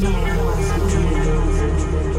Love was a dream.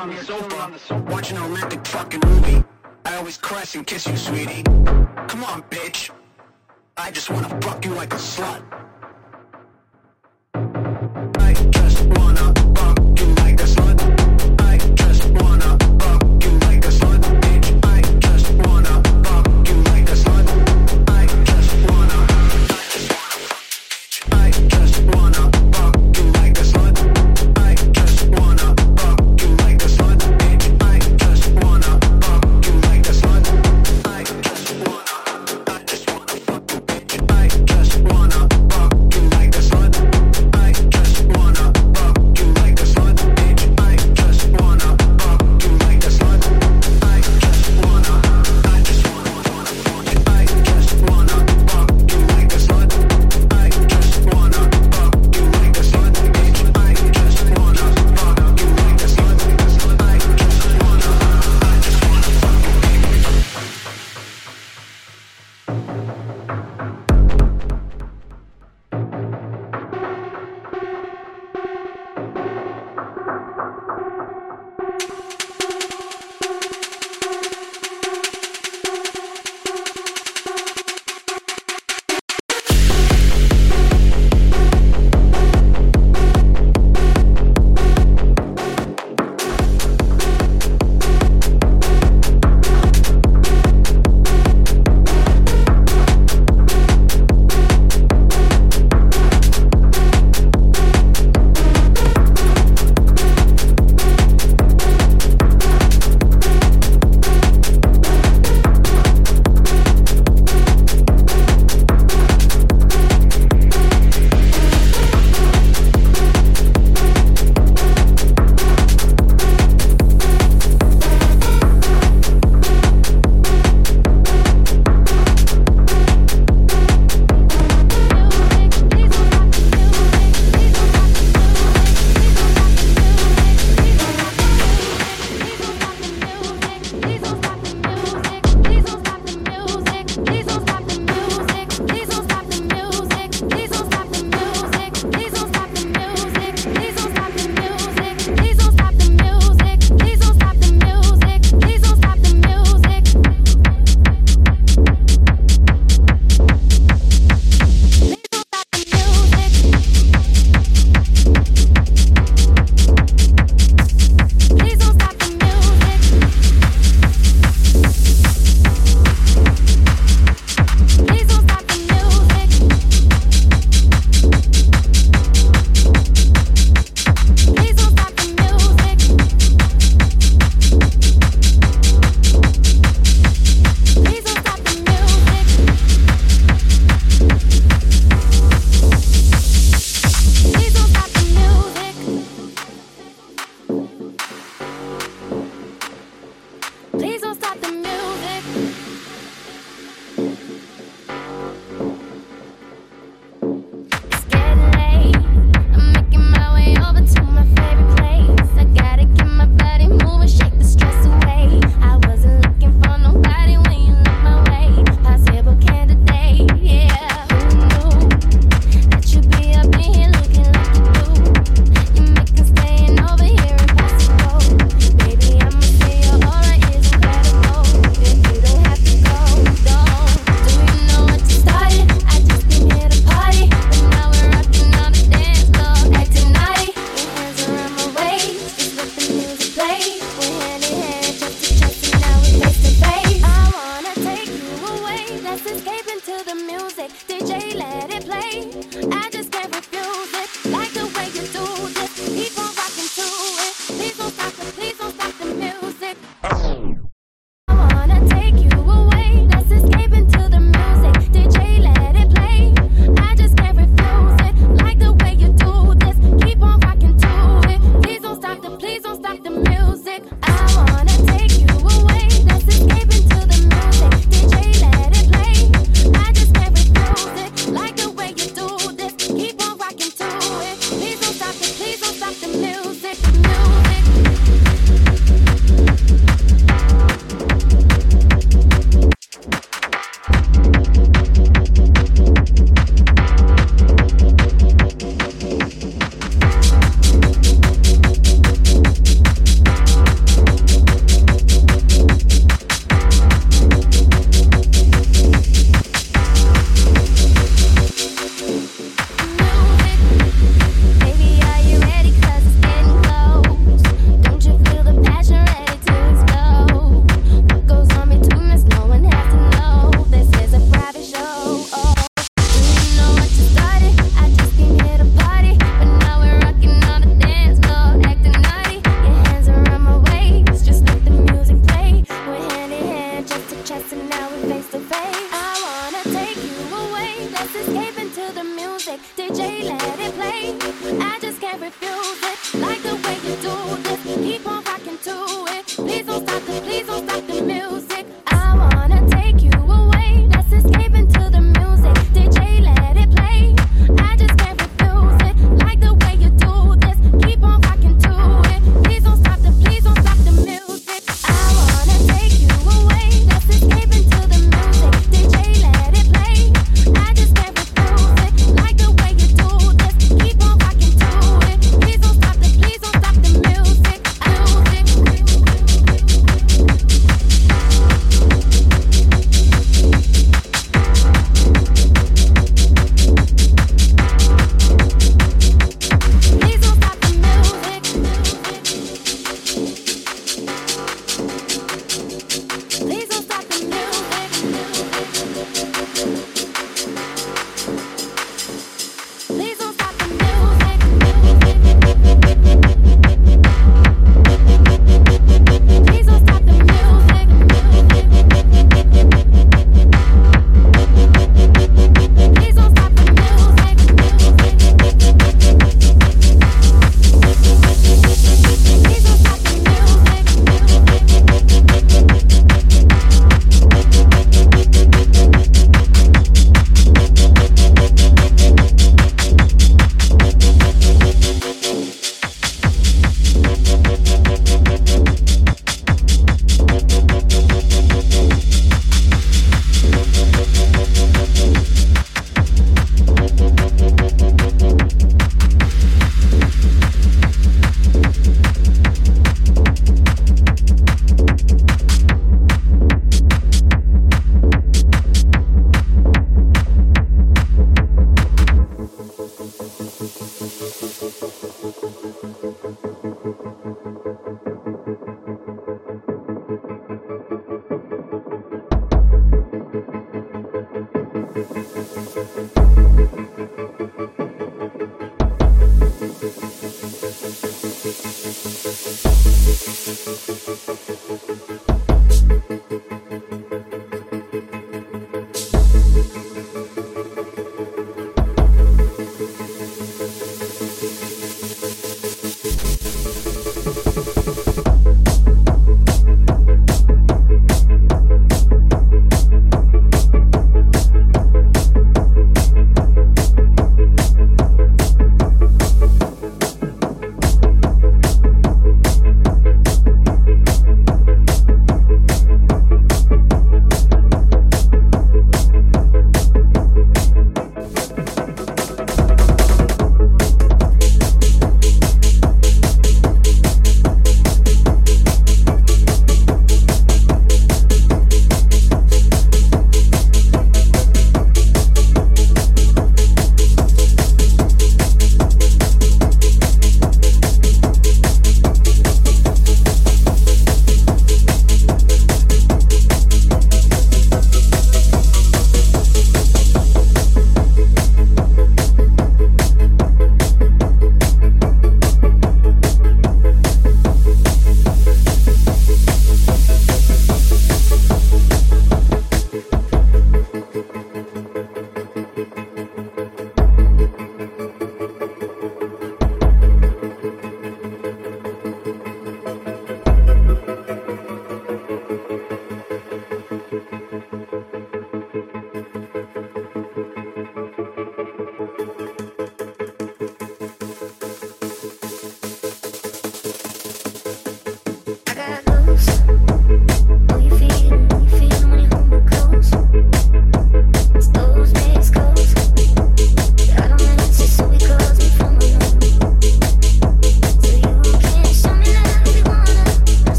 on the sofa, watching a romantic fucking movie. I always caress and kiss you, sweetie. Come on, bitch. I just wanna fuck you like a slut.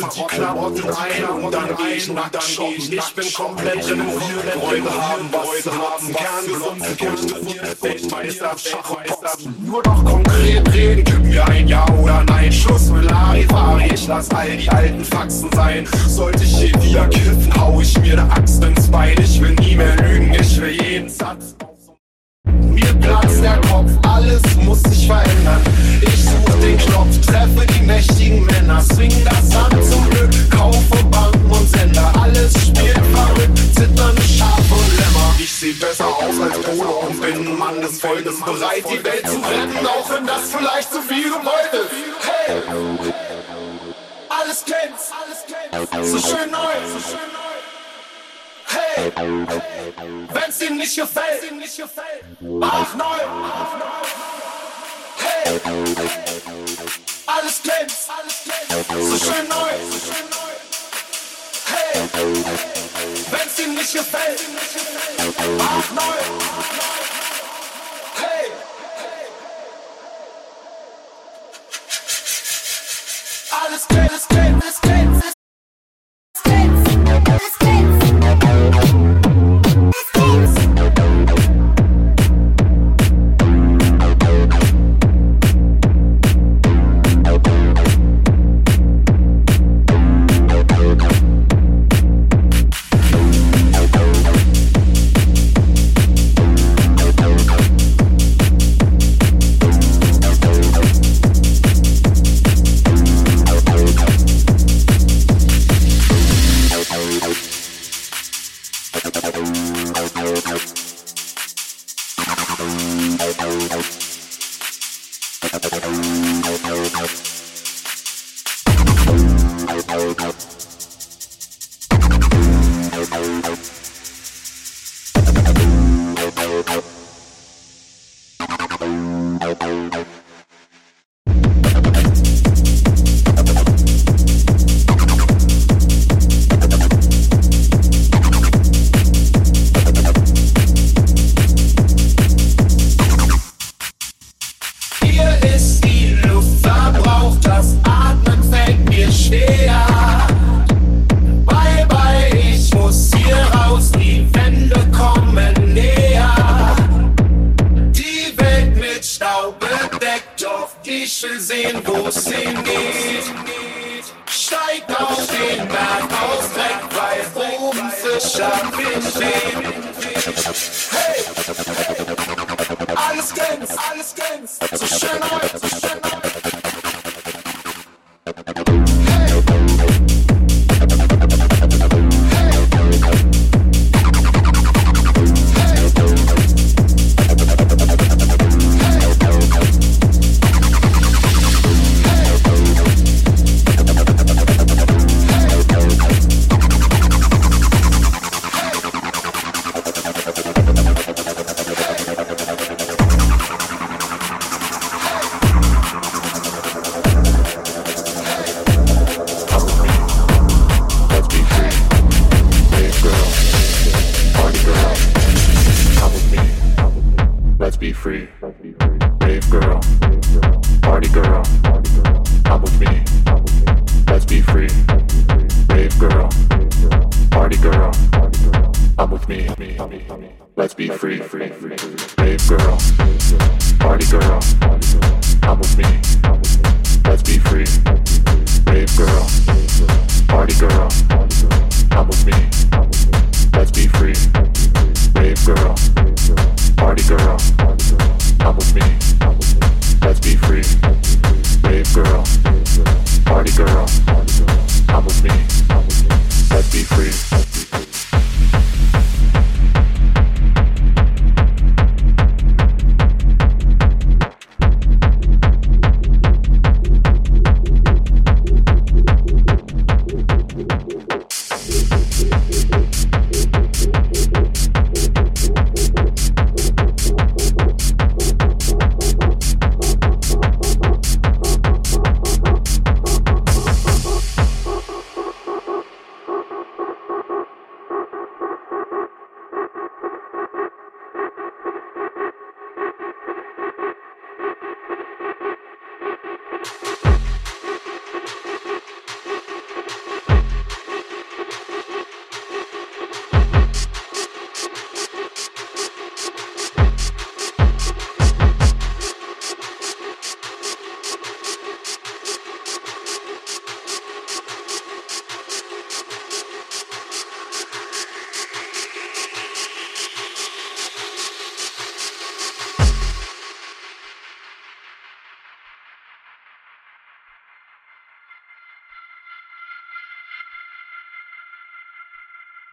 packte die Klamotten ein und dann geh ich nackt shoppen. Ich bin komplett renoviert, Räume haben, was haben, Kern gesund, Kern gesund, Weltmeister, Schach,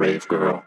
Rave girl.